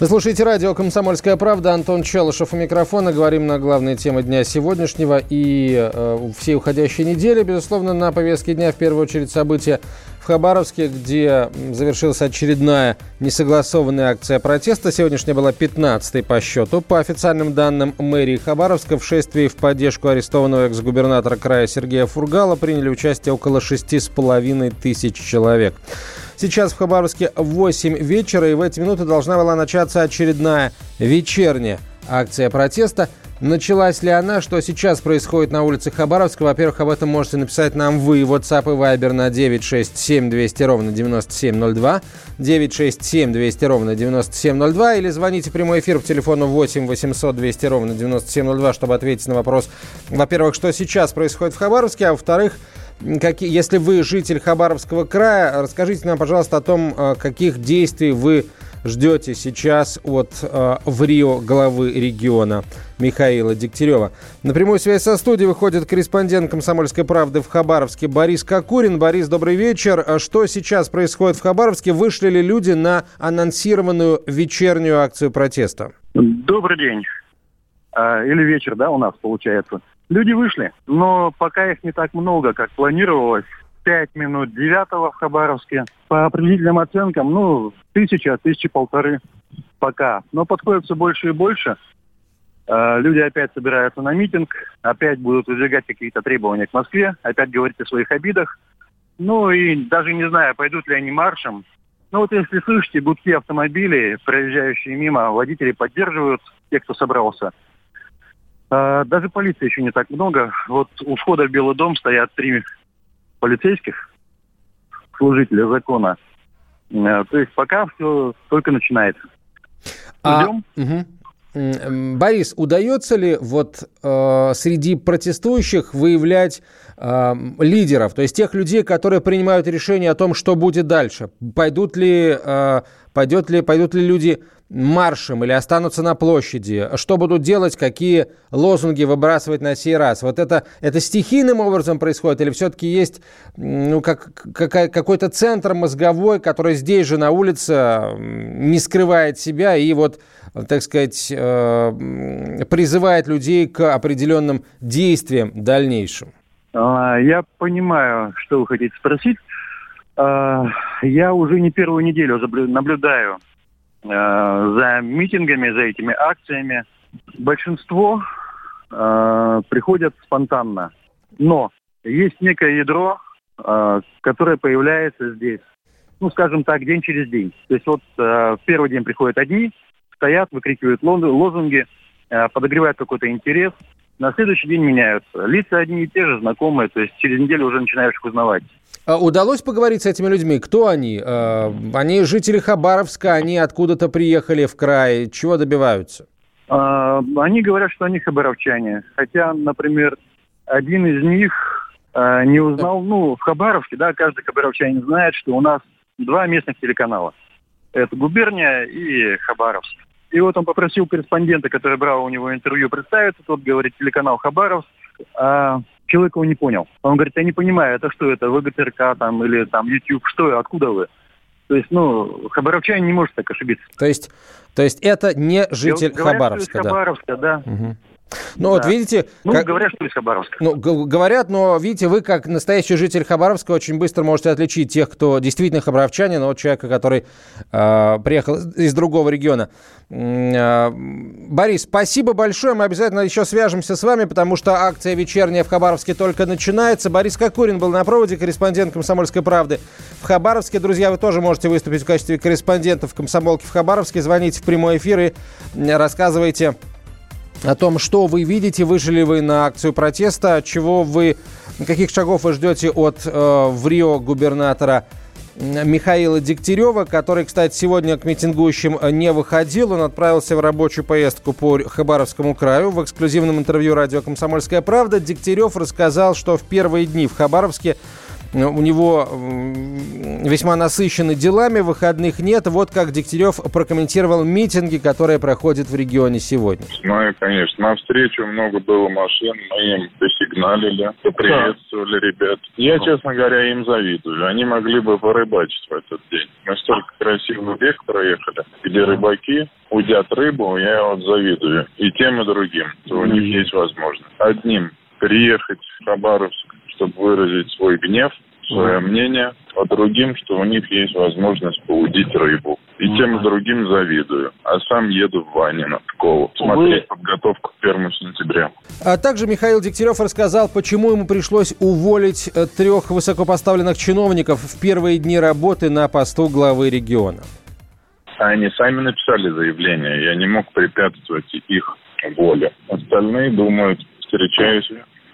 Вы слушаете радио «Комсомольская правда». Антон Челышев у микрофона. Говорим на главные темы дня сегодняшнего и э, всей уходящей недели. Безусловно, на повестке дня в первую очередь события в Хабаровске, где завершилась очередная несогласованная акция протеста. Сегодняшняя была 15-й по счету. По официальным данным мэрии Хабаровска, в шествии в поддержку арестованного экс-губернатора края Сергея Фургала приняли участие около 6,5 тысяч человек. Сейчас в Хабаровске 8 вечера, и в эти минуты должна была начаться очередная вечерняя акция протеста. Началась ли она? Что сейчас происходит на улице Хабаровска? Во-первых, об этом можете написать нам вы. WhatsApp и Viber на 967 200 ровно 9702. 967 200 ровно 9702. Или звоните в прямой эфир по телефону 8 800 200 ровно 9702, чтобы ответить на вопрос, во-первых, что сейчас происходит в Хабаровске, а во-вторых, какие, если вы житель Хабаровского края, расскажите нам, пожалуйста, о том, э, каких действий вы ждете сейчас от э, в Рио главы региона Михаила Дегтярева. На прямую связь со студией выходит корреспондент «Комсомольской правды» в Хабаровске Борис Кокурин. Борис, добрый вечер. А что сейчас происходит в Хабаровске? Вышли ли люди на анонсированную вечернюю акцию протеста? Добрый день. А, или вечер, да, у нас получается. Люди вышли, но пока их не так много, как планировалось. Пять минут девятого в Хабаровске. По определенным оценкам, ну, тысяча, тысячи полторы пока. Но подходит все больше и больше. Э, люди опять собираются на митинг, опять будут выдвигать какие-то требования к Москве, опять говорить о своих обидах. Ну и даже не знаю, пойдут ли они маршем. Ну вот если слышите гудки автомобилей, проезжающие мимо, водители поддерживают тех, кто собрался – а, даже полиции еще не так много. Вот у входа в Белый дом стоят три полицейских, служителя закона. А, то есть пока все только начинается. А, угу. Борис, удается ли вот э, среди протестующих выявлять э, лидеров, то есть тех людей, которые принимают решение о том, что будет дальше? Пойдут ли, э, пойдет ли, пойдут ли люди маршем или останутся на площади? Что будут делать, какие лозунги выбрасывать на сей раз? Вот это, это стихийным образом происходит или все-таки есть ну, как, как, какой-то центр мозговой, который здесь же на улице не скрывает себя и вот, так сказать, э, призывает людей к определенным действиям дальнейшим? А, я понимаю, что вы хотите спросить. А, я уже не первую неделю наблюдаю за митингами, за этими акциями. Большинство э, приходят спонтанно. Но есть некое ядро, э, которое появляется здесь, ну, скажем так, день через день. То есть вот э, в первый день приходят одни, стоят, выкрикивают лозунги, э, подогревают какой-то интерес. На следующий день меняются. Лица одни и те же, знакомые, то есть через неделю уже начинаешь их узнавать. А удалось поговорить с этими людьми? Кто они? А, они жители Хабаровска, они откуда-то приехали в край. Чего добиваются? А, они говорят, что они хабаровчане. Хотя, например, один из них не узнал, ну, в Хабаровске, да, каждый хабаровчанин знает, что у нас два местных телеканала. Это губерния и Хабаровск. И вот он попросил корреспондента, который брал у него интервью, представиться. Тот говорит, телеканал Хабаровск. А человек его не понял. Он говорит, я не понимаю, это что это, ВГТРК там или там YouTube, что, откуда вы? То есть, ну, хабаровчанин не может так ошибиться. То есть, то есть это не житель Говорят, Хабаровска, да? Хабаровска, да. Угу. Ну да. вот видите... Ну, как... говорят, что из Хабаровска. Ну, говорят, но видите, вы как настоящий житель Хабаровска очень быстро можете отличить тех, кто действительно хабаровчанин, от человека, который э, приехал из другого региона. Э, Борис, спасибо большое. Мы обязательно еще свяжемся с вами, потому что акция вечерняя в Хабаровске только начинается. Борис Кокурин был на проводе, корреспондент «Комсомольской правды» в Хабаровске. Друзья, вы тоже можете выступить в качестве корреспондентов «Комсомолки» в Хабаровске. Звоните в прямой эфир и рассказывайте о том, что вы видите, вышли вы на акцию протеста, чего вы, каких шагов вы ждете от э, в Рио губернатора Михаила Дегтярева, который, кстати, сегодня к митингующим не выходил. Он отправился в рабочую поездку по Хабаровскому краю. В эксклюзивном интервью радио «Комсомольская правда» Дегтярев рассказал, что в первые дни в Хабаровске у него весьма насыщены делами, выходных нет. Вот как Дегтярев прокомментировал митинги, которые проходят в регионе сегодня. Ну, конечно. На встречу много было машин, мы им посигналили, поприветствовали да. ребят. Я, честно говоря, им завидую. Они могли бы порыбачить в этот день. Мы столько красивых век проехали, где рыбаки удят рыбу, я вот завидую. И тем, и другим, что у них есть возможность. Одним приехать в Хабаровск, чтобы выразить свой гнев, свое мнение, а другим, что у них есть возможность поудить рыбу. И тем и другим завидую. А сам еду в Ванино, в Кову, смотреть Вы... подготовку к 1 сентября. А также Михаил Дегтярев рассказал, почему ему пришлось уволить э, трех высокопоставленных чиновников в первые дни работы на посту главы региона. Они сами написали заявление. Я не мог препятствовать их воле. Остальные думают, встречаюсь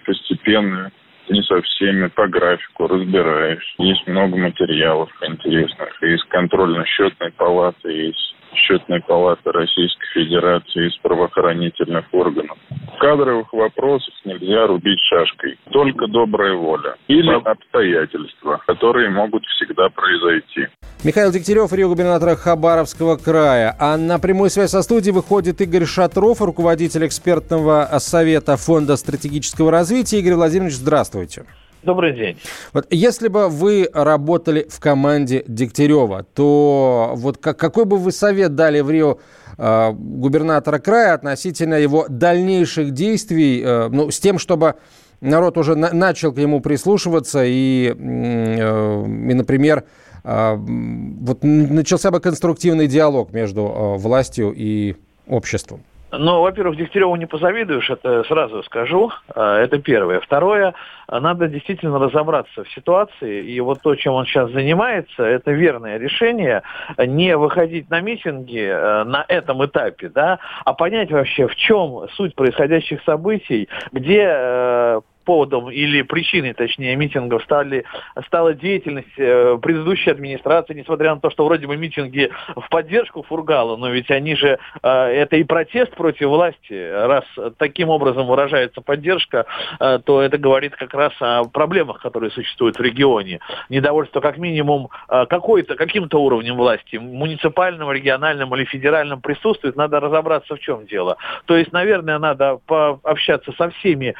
постепенно не со всеми, по графику разбираюсь. Есть много материалов интересных. Из контрольно-счетной палаты, есть счетной палаты Российской Федерации, из правоохранительных органов. В кадровых вопросах нельзя рубить шашкой. Только добрая воля. Или обстоятельства, которые могут всегда произойти. Михаил Дегтярев, губернатора Хабаровского края. А на прямую связь со студией выходит Игорь Шатров, руководитель экспертного совета Фонда стратегического развития. Игорь Владимирович, здравствуйте. Добрый день. Вот если бы вы работали в команде Дегтярева, то вот как, какой бы вы совет дали в Рио э, губернатора края относительно его дальнейших действий, э, ну, с тем, чтобы народ уже на, начал к нему прислушиваться и, э, и например, э, вот начался бы конструктивный диалог между э, властью и обществом? Ну, во-первых, Дегтяреву не позавидуешь, это сразу скажу. А, это первое. Второе, надо действительно разобраться в ситуации. И вот то, чем он сейчас занимается, это верное решение. Не выходить на митинги э, на этом этапе, да, а понять вообще, в чем суть происходящих событий, где э, поводом или причиной, точнее, митингов стали, стала деятельность э, предыдущей администрации, несмотря на то, что вроде бы митинги в поддержку Фургала, но ведь они же, э, это и протест против власти. Раз таким образом выражается поддержка, э, то это говорит как раз о проблемах, которые существуют в регионе. Недовольство как минимум какой-то, каким-то уровнем власти, муниципальным, региональным или федеральным присутствует, надо разобраться в чем дело. То есть, наверное, надо пообщаться со всеми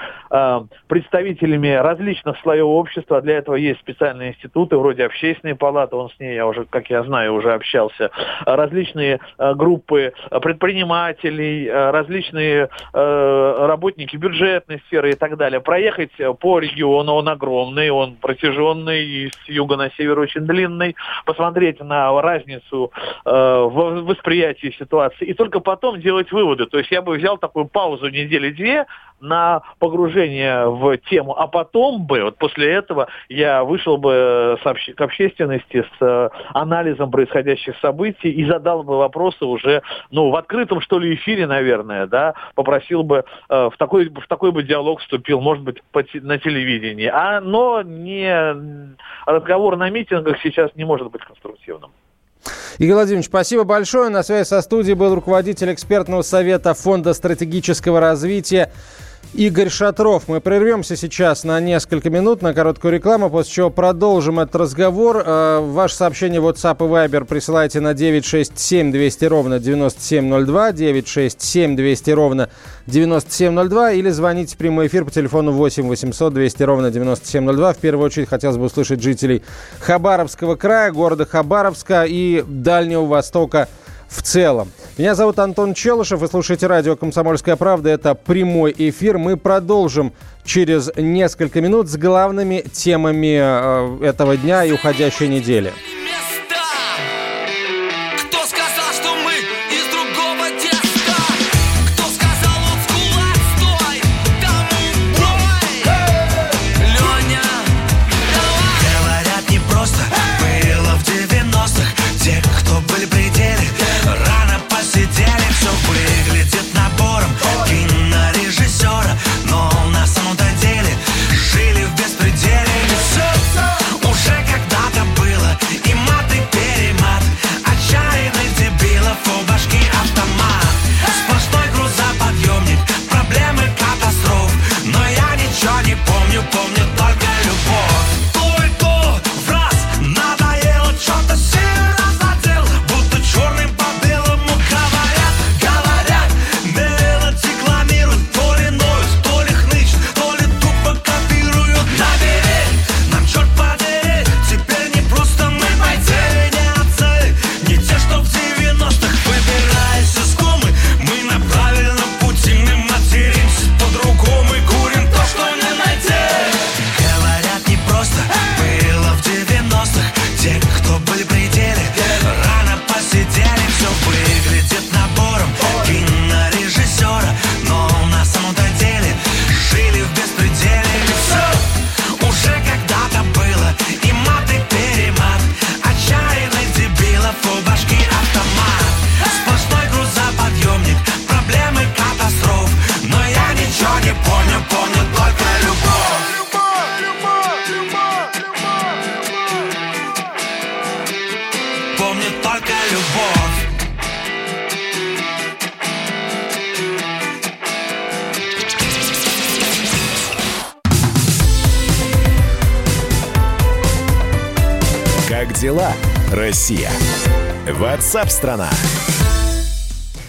представителями различных слоев общества. Для этого есть специальные институты, вроде общественной палаты, он с ней, я уже, как я знаю, уже общался, различные э, группы предпринимателей, э, различные э, работники бюджетной сферы и так далее. Проехать по региону, он огромный, он протяженный, с юга на север очень длинный, посмотреть на разницу в восприятии ситуации и только потом делать выводы. То есть я бы взял такую паузу недели-две на погружение в тему, а потом бы, вот после этого я вышел бы э, к общественности с э, анализом происходящих событий и задал бы вопросы уже, ну, в открытом, что ли, эфире, наверное, да, попросил бы, э, в такой, в такой бы диалог вступил, может быть, на телевидении. А, но не, разговор на митингах сейчас не может быть конструктивным. Игорь Владимирович, спасибо большое. На связи со студией был руководитель экспертного совета Фонда стратегического развития Игорь Шатров. Мы прервемся сейчас на несколько минут на короткую рекламу, после чего продолжим этот разговор. Э, ваше сообщение WhatsApp и Viber присылайте на 967 200 ровно 9702, 967 200 ровно 9702 или звоните в прямой эфир по телефону 8 800 200 ровно 9702. В первую очередь хотелось бы услышать жителей Хабаровского края, города Хабаровска и Дальнего Востока в целом. Меня зовут Антон Челышев, вы слушаете радио «Комсомольская правда». Это прямой эфир. Мы продолжим через несколько минут с главными темами э, этого дня и уходящей недели. Ватсап-страна!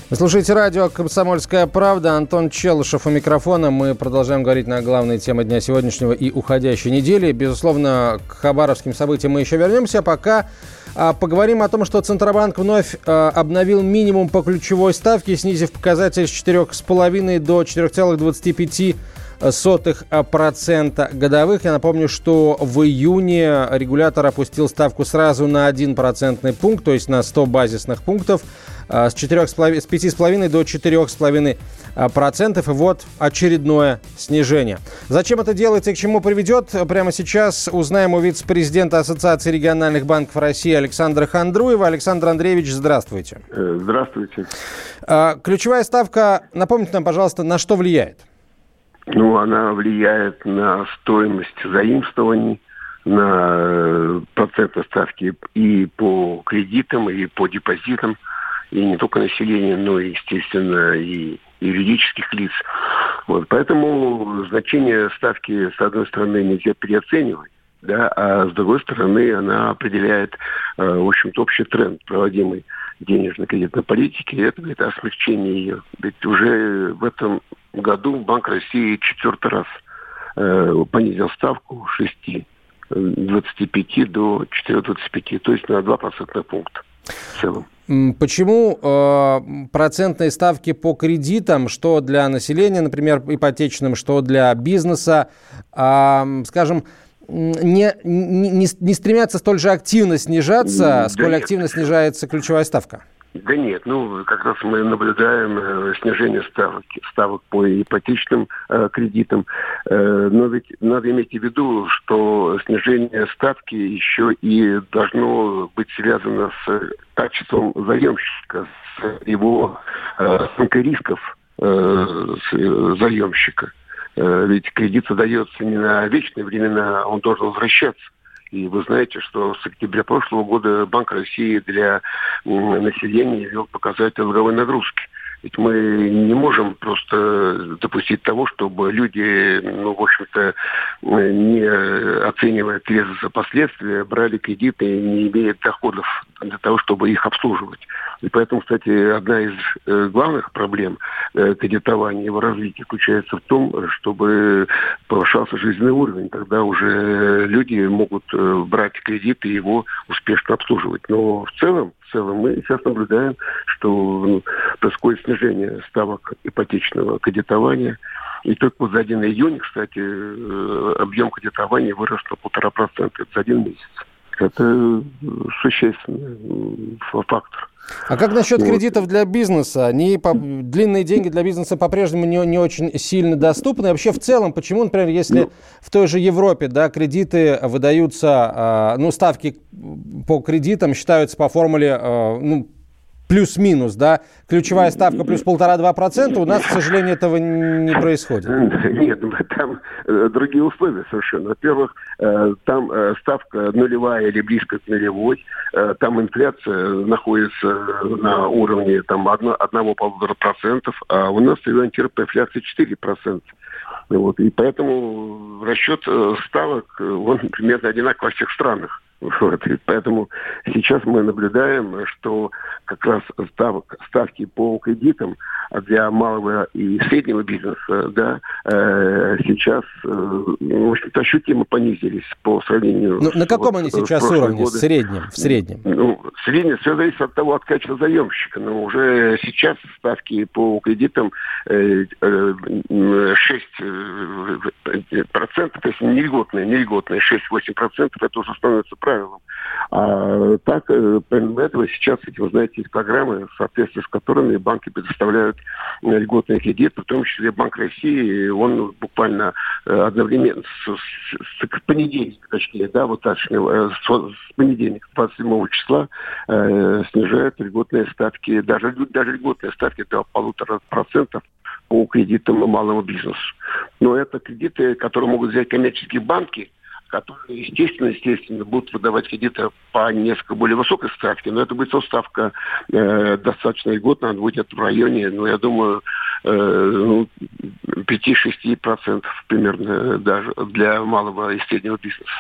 Вы слушаете радио «Комсомольская правда». Антон Челышев у микрофона. Мы продолжаем говорить на главные темы дня сегодняшнего и уходящей недели. Безусловно, к хабаровским событиям мы еще вернемся. Пока а, поговорим о том, что Центробанк вновь а, обновил минимум по ключевой ставке, снизив показатель с 4,5 до 4,25 сотых процента годовых. Я напомню, что в июне регулятор опустил ставку сразу на 1 процентный пункт, то есть на 100 базисных пунктов с, 4, с 5,5 до 4,5 процентов. И вот очередное снижение. Зачем это делается и к чему приведет, прямо сейчас узнаем у вице-президента Ассоциации региональных банков России Александра Хандруева. Александр Андреевич, здравствуйте. Э, здравствуйте. Ключевая ставка, напомните нам, пожалуйста, на что влияет? Ну, она влияет на стоимость заимствований, на э, процентные ставки и по кредитам, и по депозитам, и не только населения, но естественно, и юридических лиц. Вот, поэтому значение ставки, с одной стороны, нельзя переоценивать, да, а с другой стороны, она определяет, э, в общем-то, общий тренд, проводимый денежно-кредитной политики, и это говорит о ее. Ведь уже в этом году Банк России четвертый раз э, понизил ставку с 6,25 до 4,25, то есть на 2 процентных пункта в целом. Почему э, процентные ставки по кредитам, что для населения, например, ипотечным, что для бизнеса, э, скажем, не, не, не стремятся столь же активно снижаться, да сколь нет. активно снижается ключевая ставка? Да нет, ну как раз мы наблюдаем э, снижение ставок, ставок по ипотечным э, кредитам, э, но ведь надо иметь в виду, что снижение ставки еще и должно быть связано с качеством заемщика, с его э, рисков э, заемщика. Э, ведь кредит выдается не на вечные времена, он должен возвращаться. И вы знаете, что с октября прошлого года Банк России для населения ввел показатель долговой нагрузки. Ведь мы не можем просто допустить того, чтобы люди, ну, в общем-то, не оценивая трезво последствия, брали кредиты, не имея доходов для того, чтобы их обслуживать. И поэтому, кстати, одна из э, главных проблем э, кредитования и его развития заключается в том, чтобы повышался жизненный уровень. Тогда уже люди могут э, брать кредит и его успешно обслуживать. Но в целом, в целом мы сейчас наблюдаем, что ну, происходит снижение ставок ипотечного кредитования. И только за 1 июнь, кстати, объем кредитования вырос на полтора процента за один месяц. Это существенный фактор. А как насчет вот. кредитов для бизнеса? Они по, длинные деньги для бизнеса по-прежнему не, не очень сильно доступны. И вообще в целом, почему, например, если ну. в той же Европе да, кредиты выдаются, э, ну, ставки по кредитам считаются по формуле, э, ну, плюс-минус, да, ключевая ставка плюс полтора-два процента, у нас, к сожалению, этого не происходит. Нет, там э, другие условия совершенно. Во-первых, э, там э, ставка нулевая или близко к нулевой, там инфляция находится на уровне там одного-полутора процентов, а у нас антиропа инфляция 4 процента. Вот, и поэтому расчет ставок, он примерно одинаков во всех странах. Вот, и поэтому сейчас мы наблюдаем, что как раз ставок, ставки по кредитам для малого и среднего бизнеса да, э, сейчас, э, в общем-то, ощутимо понизились по сравнению ну, с, На каком вот, они сейчас уровне? В среднем? В среднем? Ну, в среднем все зависит от того, от качества заемщика. Но уже сейчас ставки по кредитам э, э, 6 э, процентов, то есть не льготные, не льготные, 6-8 процентов, это уже становится правилом. А так, э, помимо этого, сейчас, вы знаете, программы, в соответствии с которыми банки предоставляют э, льготные кредиты, в том числе Банк России, он буквально э, одновременно с, с, с понедельника, точнее, да, вот так, с, с понедельника, 27 числа, э, снижает льготные ставки, даже, даже льготные ставки до полутора процентов по кредитам малому бизнесу. Но это кредиты, которые могут взять коммерческие банки, которые, естественно, естественно, будут выдавать кредиты по несколько более высокой ставке, но это будет ставка э, достаточно льготная, она будет в районе, ну, я думаю, э, ну, 5-6% примерно даже для малого и среднего бизнеса.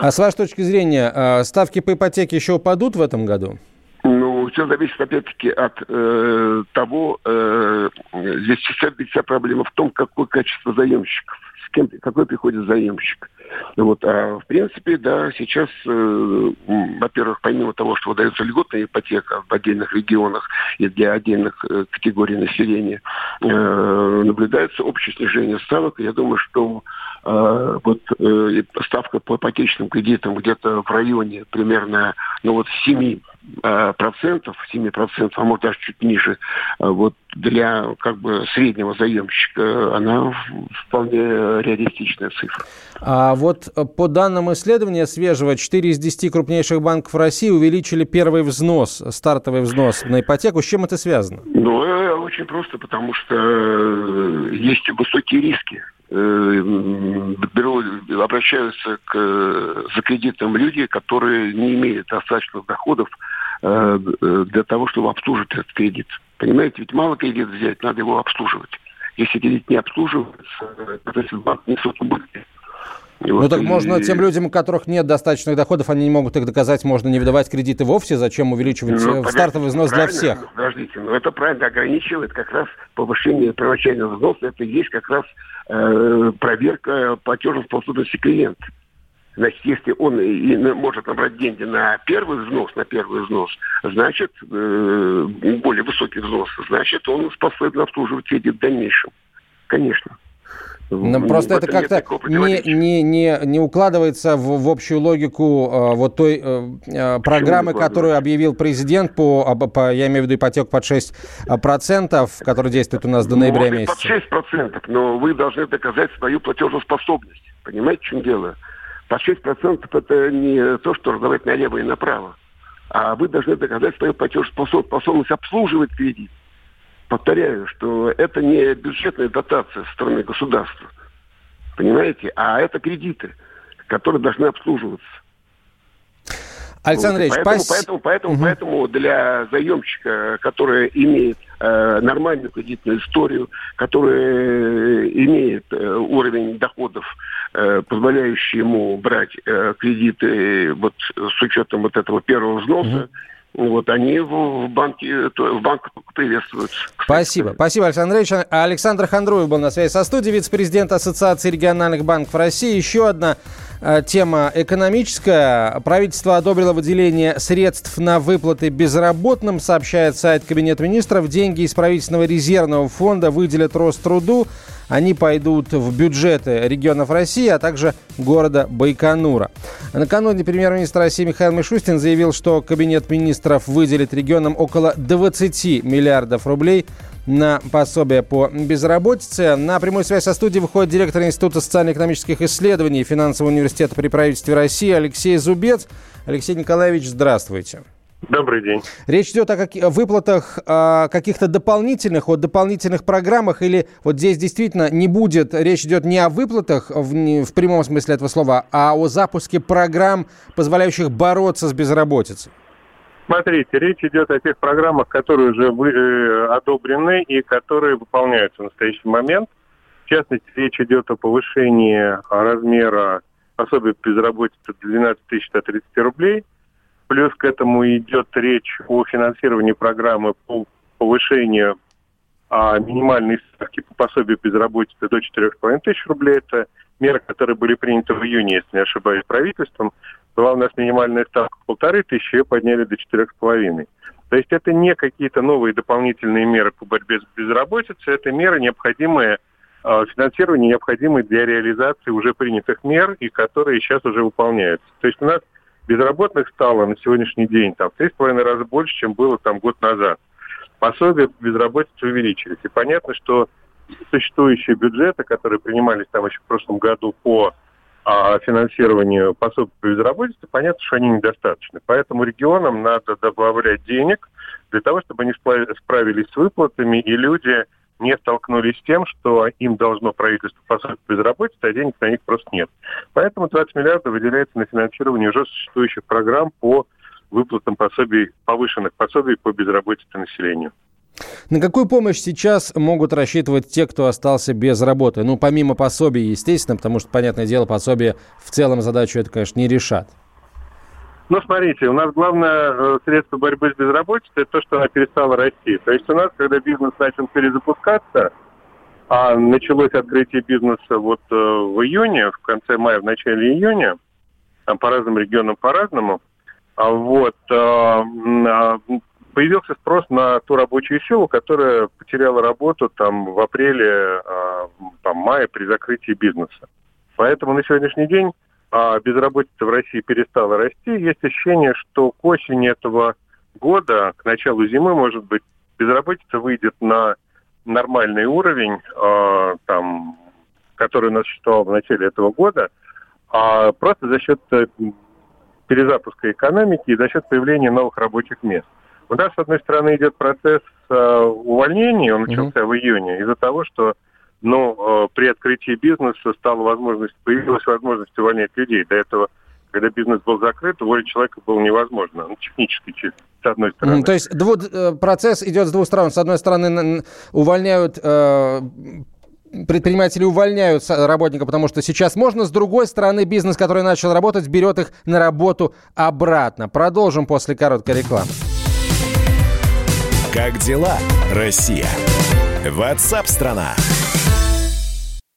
А с вашей точки зрения, а, ставки по ипотеке еще упадут в этом году? Ну, все зависит, опять-таки, от э, того, э, здесь вся проблема в том, какое качество заемщиков, кем, какой приходит заемщик. Вот, а в принципе, да, сейчас, э, во-первых, помимо того, что выдается льготная ипотека в отдельных регионах и для отдельных э, категорий населения, э, наблюдается общее снижение ставок. Я думаю, что э, вот э, ставка по ипотечным кредитам где-то в районе примерно, ну вот 7 Э, процентов, 7 процентов, а может даже чуть ниже, э, вот для как бы среднего заемщика она вполне реалистичная цифра. А вот по данным исследования свежего, 4 из 10 крупнейших банков России увеличили первый взнос, стартовый взнос на ипотеку. С чем это связано? Ну, э, очень просто, потому что есть высокие риски беру, обращаются к, за кредитом люди, которые не имеют достаточных доходов Э, для того, чтобы обслуживать этот кредит. Понимаете, ведь мало кредит взять, надо его обслуживать. Если кредит не обслуживается, то банк несут убытки. ну вот так и... можно тем людям, у которых нет достаточных доходов, они не могут их доказать, можно не выдавать кредиты вовсе, зачем увеличивать ну, стартовый взнос для всех? Подождите, но это правильно ограничивает как раз повышение первоначального взноса, это и есть как раз э, проверка платежеспособности клиента. Значит, если он и может набрать деньги на первый взнос, на первый взнос, значит, э, более высокий взнос, значит, он способен обслуживать кредит в дальнейшем. Конечно. Но ну, просто это как-то не, не, не, не укладывается в, в общую логику э, вот той э, э программы, которую объявил президент по, по, я имею в виду ипотеку под 6%, которая действует у нас до ноября Может, месяца. под 6%, но вы должны доказать свою платежеспособность. Понимаете, в чем дело? По 6% это не то, что раздавать налево и направо. А вы должны доказать свою платежеспособность обслуживать кредит. Повторяю, что это не бюджетная дотация со стороны государства. Понимаете? А это кредиты, которые должны обслуживаться. Александр вот, поэтому, поэтому, поэтому, угу. поэтому для заемщика, который имеет нормальную кредитную историю, который имеет э, уровень доходов, э, позволяющий ему брать э, кредиты вот с учетом вот этого первого взноса. Вот они в банке, в банк приветствуют. Спасибо. Спасибо, Александр Ильич. Александр Хандруев был на связи со студией, вице-президент Ассоциации региональных банков России. Еще одна Э, тема экономическая. Правительство одобрило выделение средств на выплаты безработным, сообщает сайт Кабинета министров. Деньги из правительственного резервного фонда выделят Роструду. Они пойдут в бюджеты регионов России, а также города Байконура. Накануне премьер-министр России Михаил Мишустин заявил, что Кабинет министров выделит регионам около 20 миллиардов рублей – на пособие по безработице. На прямую связь со студией выходит директор Института социально-экономических исследований Финансового университета при правительстве России Алексей Зубец. Алексей Николаевич, здравствуйте. Добрый день. Речь идет о, как... выплатах о каких-то дополнительных, о дополнительных программах или вот здесь действительно не будет, речь идет не о выплатах в, в прямом смысле этого слова, а о запуске программ, позволяющих бороться с безработицей? Смотрите, речь идет о тех программах, которые уже вы, э, одобрены и которые выполняются в настоящий момент. В частности, речь идет о повышении размера пособия безработицы до 12 тысяч до 30 рублей. Плюс к этому идет речь о финансировании программы по повышению а, минимальной ставки по пособию безработицы до 4,5 тысяч рублей. Это меры, которые были приняты в июне, если не ошибаюсь, правительством была у нас минимальная ставка полторы тысячи, ее подняли до четырех с половиной. То есть это не какие-то новые дополнительные меры по борьбе с безработицей, это меры, необходимые, э, финансирование необходимые для реализации уже принятых мер и которые сейчас уже выполняются. То есть у нас безработных стало на сегодняшний день там в три с половиной раза больше, чем было там год назад. Пособия безработицы увеличились. И понятно, что существующие бюджеты, которые принимались там еще в прошлом году по а финансированию пособий по безработице, понятно, что они недостаточны. Поэтому регионам надо добавлять денег для того, чтобы они справились с выплатами, и люди не столкнулись с тем, что им должно правительство пособие по безработице, а денег на них просто нет. Поэтому 20 миллиардов выделяется на финансирование уже существующих программ по выплатам пособий, повышенных пособий по безработице населению. На какую помощь сейчас могут рассчитывать те, кто остался без работы? Ну, помимо пособий, естественно, потому что, понятное дело, пособия в целом задачу это, конечно, не решат. Ну, смотрите, у нас главное э, средство борьбы с безработицей – это то, что она перестала расти. То есть у нас, когда бизнес начал перезапускаться, а началось открытие бизнеса вот э, в июне, в конце мая, в начале июня, там по разным регионам по-разному, а вот э, а, появился спрос на ту рабочую силу, которая потеряла работу там в апреле, там, мае при закрытии бизнеса. Поэтому на сегодняшний день а безработица в России перестала расти, есть ощущение, что к осени этого года, к началу зимы, может быть, безработица выйдет на нормальный уровень, э, там, который у нас существовал в начале этого года, а просто за счет э, перезапуска экономики и за счет появления новых рабочих мест. У нас, с одной стороны, идет процесс э, увольнений, он начался mm-hmm. в июне, из-за того, что но э, при открытии бизнеса стала возможность, появилась возможность увольнять людей. До этого, когда бизнес был закрыт, уволить человека было невозможно, ну, технически чисто с одной стороны. То есть дву, э, процесс идет с двух сторон. С одной стороны, увольняют э, предприниматели увольняют работника, потому что сейчас можно. С другой стороны, бизнес, который начал работать, берет их на работу обратно. Продолжим после короткой рекламы. Как дела, Россия? Ватсап-страна!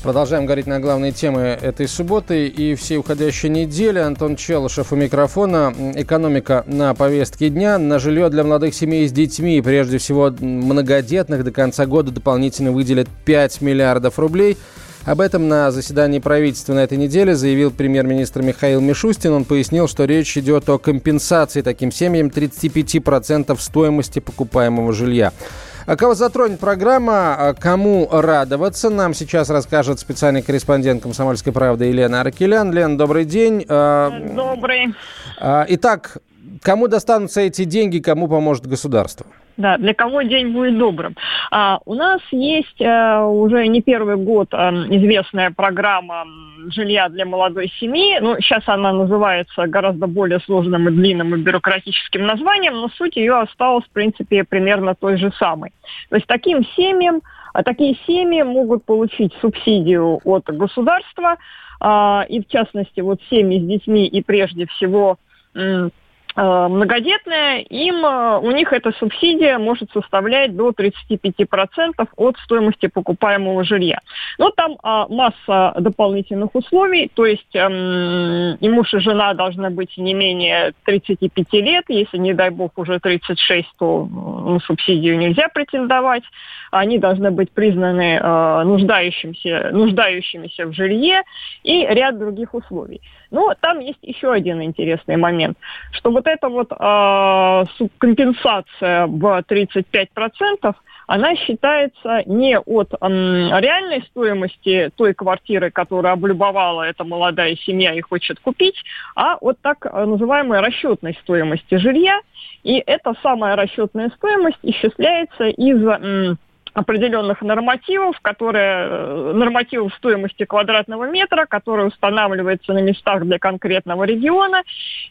Продолжаем говорить на главные темы этой субботы и всей уходящей недели. Антон Челышев у микрофона. Экономика на повестке дня. На жилье для молодых семей с детьми, прежде всего многодетных, до конца года дополнительно выделят 5 миллиардов рублей. Об этом на заседании правительства на этой неделе заявил премьер-министр Михаил Мишустин. Он пояснил, что речь идет о компенсации таким семьям 35% стоимости покупаемого жилья. А кого затронет программа, а кому радоваться, нам сейчас расскажет специальный корреспондент «Комсомольской правды» Елена Аркелян. Лен, добрый день. А, добрый. Итак, кому достанутся эти деньги, кому поможет государство? Да, для кого день будет добрым. А, у нас есть а, уже не первый год а, известная программа жилья для молодой семьи. Ну, сейчас она называется гораздо более сложным и длинным и бюрократическим названием, но суть ее осталась, в принципе, примерно той же самой. То есть таким семьям, а такие семьи могут получить субсидию от государства, а, и в частности вот семьи с детьми и прежде всего многодетные, им, э, у них эта субсидия может составлять до 35% от стоимости покупаемого жилья. Но там а, масса дополнительных условий, то есть эм, и муж, и жена должны быть не менее 35 лет, если, не дай бог, уже 36, то на субсидию нельзя претендовать. Они должны быть признаны э, нуждающимся, нуждающимися в жилье и ряд других условий. Но там есть еще один интересный момент, что вот эта вот э, компенсация в 35%, она считается не от э, реальной стоимости той квартиры, которую облюбовала эта молодая семья и хочет купить, а от так называемой расчетной стоимости жилья. И эта самая расчетная стоимость исчисляется из... Э, определенных нормативов, которые, э, нормативов стоимости квадратного метра, которые устанавливаются на местах для конкретного региона,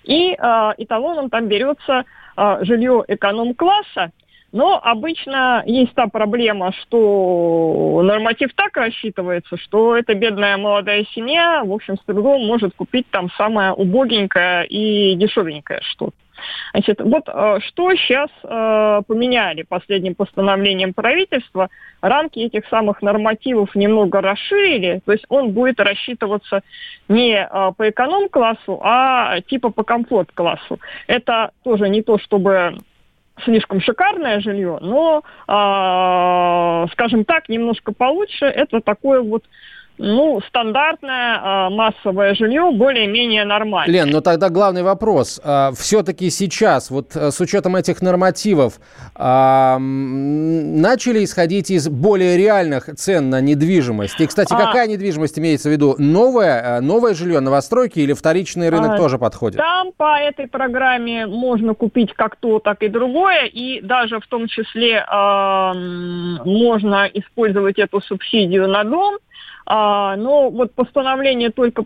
и э, эталоном там берется э, жилье эконом-класса, но обычно есть та проблема, что норматив так рассчитывается, что эта бедная молодая семья, в общем, с трудом может купить там самое убогенькое и дешевенькое что-то. Значит, вот э, что сейчас э, поменяли последним постановлением правительства, рамки этих самых нормативов немного расширили, то есть он будет рассчитываться не э, по эконом-классу, а типа по комфорт-классу. Это тоже не то, чтобы слишком шикарное жилье, но, скажем так, немножко получше. Это такое вот ну, стандартное э, массовое жилье более-менее нормально. Лен, но тогда главный вопрос. Э, все-таки сейчас, вот э, с учетом этих нормативов, э, начали исходить из более реальных цен на недвижимость? И, кстати, а... какая недвижимость имеется в виду? Новое, э, новое жилье, новостройки или вторичный рынок а, тоже подходит? Там по этой программе можно купить как то, так и другое. И даже в том числе э, можно использовать эту субсидию на дом а, но вот постановление только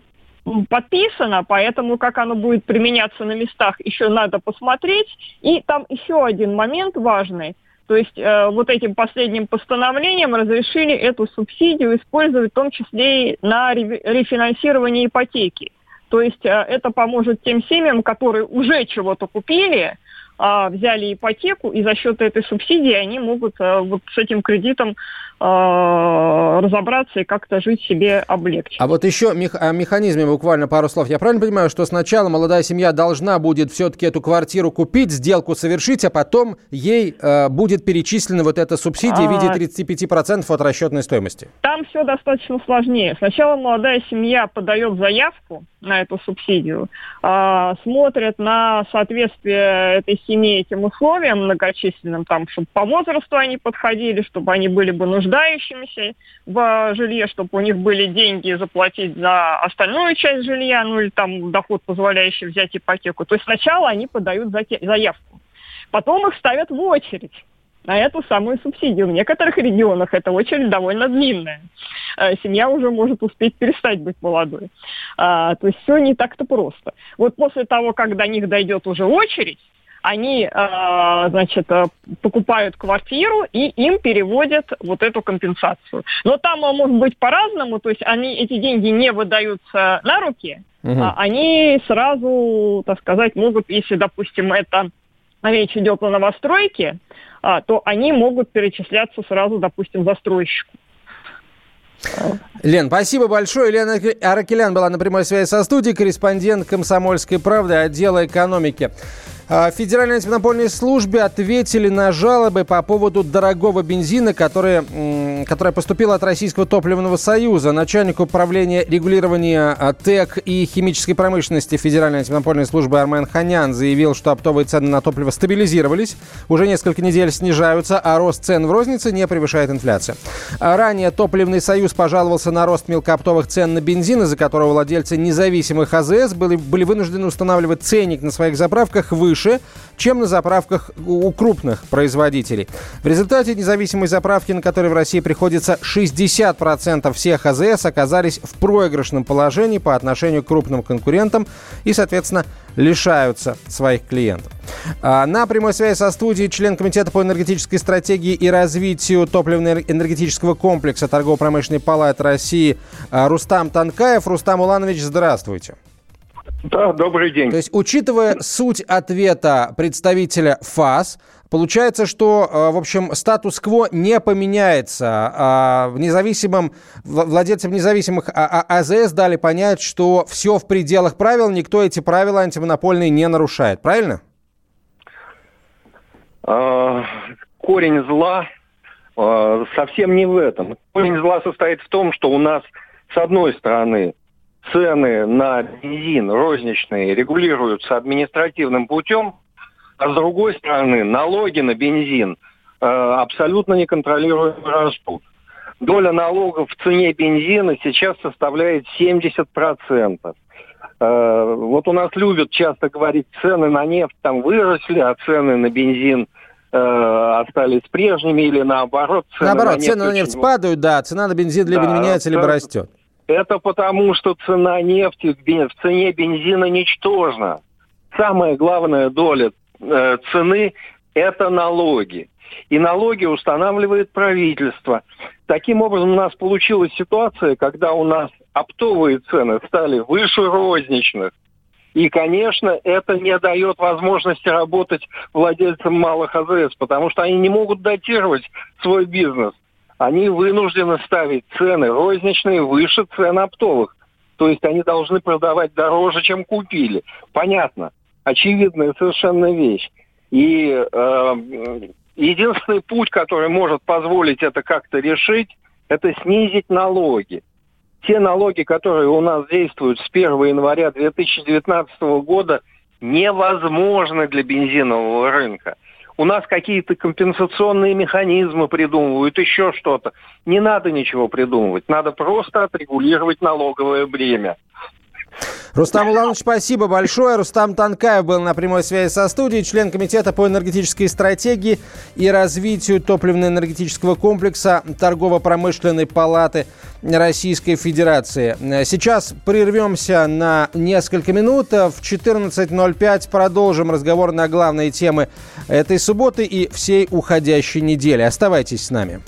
подписано, поэтому как оно будет применяться на местах, еще надо посмотреть. И там еще один момент важный. То есть э, вот этим последним постановлением разрешили эту субсидию использовать в том числе и на рефинансирование ипотеки. То есть э, это поможет тем семьям, которые уже чего-то купили, э, взяли ипотеку, и за счет этой субсидии они могут э, вот с этим кредитом разобраться и как-то жить себе облегчить. А вот еще мех- о механизме буквально пару слов. Я правильно понимаю, что сначала молодая семья должна будет все-таки эту квартиру купить, сделку совершить, а потом ей э, будет перечислена вот эта субсидия а... в виде 35% от расчетной стоимости? Там все достаточно сложнее. Сначала молодая семья подает заявку на эту субсидию, э, смотрят на соответствие этой семьи этим условиям многочисленным, там, чтобы по возрасту они подходили, чтобы они были бы нужны нуждающимися в жилье, чтобы у них были деньги заплатить за остальную часть жилья, ну или там доход, позволяющий взять ипотеку. То есть сначала они подают заявку, потом их ставят в очередь на эту самую субсидию. В некоторых регионах эта очередь довольно длинная. Э, семья уже может успеть перестать быть молодой. А, то есть все не так-то просто. Вот после того, как до них дойдет уже очередь, они, э, значит, э, покупают квартиру и им переводят вот эту компенсацию. Но там э, может быть по-разному, то есть они, эти деньги не выдаются на руки, угу. а они сразу, так сказать, могут, если, допустим, это речь идет о новостройке, а, то они могут перечисляться сразу, допустим, застройщику. Лен, спасибо большое. Лена Аракелян была на прямой связи со студией, корреспондент «Комсомольской правды» отдела экономики. А, Федеральной антимонопольной службе ответили на жалобы по поводу дорогого бензина, который, которая поступила от Российского топливного союза. Начальник управления регулирования а, ТЭК и химической промышленности Федеральной антимонопольной службы Армен Ханян заявил, что оптовые цены на топливо стабилизировались, уже несколько недель снижаются, а рост цен в рознице не превышает инфляцию. А ранее топливный союз пожаловался на рост мелкооптовых цен на бензин, из-за которого владельцы независимых АЗС были, были вынуждены устанавливать ценник на своих заправках выше выше, чем на заправках у крупных производителей. В результате независимой заправки, на которые в России приходится 60% всех АЗС, оказались в проигрышном положении по отношению к крупным конкурентам и, соответственно, лишаются своих клиентов. А, на прямой связи со студией член Комитета по энергетической стратегии и развитию топливно-энергетического комплекса Торгово-промышленной палаты России а, Рустам Танкаев. Рустам Уланович, здравствуйте. Да, добрый день. То есть, учитывая суть ответа представителя ФАС, Получается, что, э, в общем, статус-кво не поменяется. А, в независимом, владельцам независимых а, а, АЗС дали понять, что все в пределах правил, никто эти правила антимонопольные не нарушает. Правильно? Корень зла совсем не в этом. Корень зла состоит в том, что у нас, с одной стороны, цены на бензин розничные регулируются административным путем, а с другой стороны налоги на бензин э, абсолютно неконтролируемо растут. Доля налогов в цене бензина сейчас составляет 70%. Э, вот у нас любят часто говорить, цены на нефть там выросли, а цены на бензин э, остались прежними или наоборот. Цены наоборот, на цены на нефть очень... падают, да, цена на бензин либо да, не меняется, либо растет. Это потому, что цена нефти в цене бензина ничтожна. Самая главная доля э, цены – это налоги. И налоги устанавливает правительство. Таким образом, у нас получилась ситуация, когда у нас оптовые цены стали выше розничных. И, конечно, это не дает возможности работать владельцам малых АЗС, потому что они не могут датировать свой бизнес. Они вынуждены ставить цены розничные выше цен оптовых. То есть они должны продавать дороже, чем купили. Понятно. Очевидная совершенно вещь. И э, единственный путь, который может позволить это как-то решить, это снизить налоги те налоги, которые у нас действуют с 1 января 2019 года, невозможны для бензинового рынка. У нас какие-то компенсационные механизмы придумывают, еще что-то. Не надо ничего придумывать, надо просто отрегулировать налоговое бремя. Рустам Уланович, спасибо большое. Рустам Танкаев был на прямой связи со студией, член Комитета по энергетической стратегии и развитию топливно-энергетического комплекса Торгово-промышленной палаты Российской Федерации. Сейчас прервемся на несколько минут. В 14.05 продолжим разговор на главные темы этой субботы и всей уходящей недели. Оставайтесь с нами.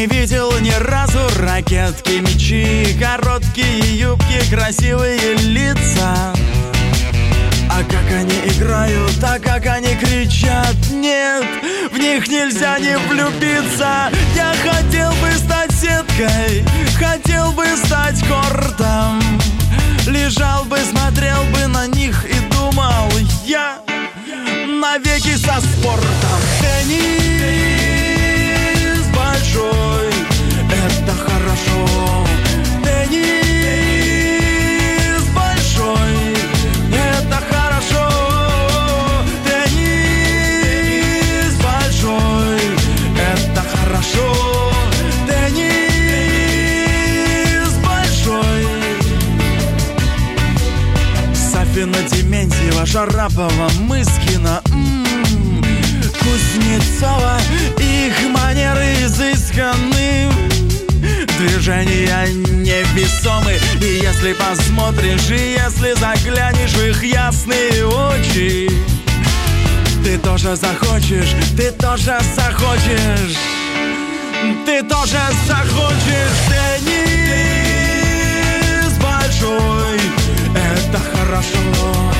Не видел ни разу ракетки, мечи Короткие юбки, красивые лица. А как они играют, а как они кричат Нет, в них нельзя не влюбиться. Я хотел бы стать сеткой Хотел бы стать кортом. Лежал бы, смотрел бы на них и думал Я навеки со спортом. Теннис большой, это хорошо. Теннис большой, это хорошо. Теннис большой, это хорошо. Теннис большой. Сафина Дементьева, Шарапова, Мыскина Кузнецова Движения невесомы. И если посмотришь, и если заглянешь в их ясные очи Ты тоже захочешь, ты тоже захочешь. Ты тоже захочешь Теннис большой. Это хорошо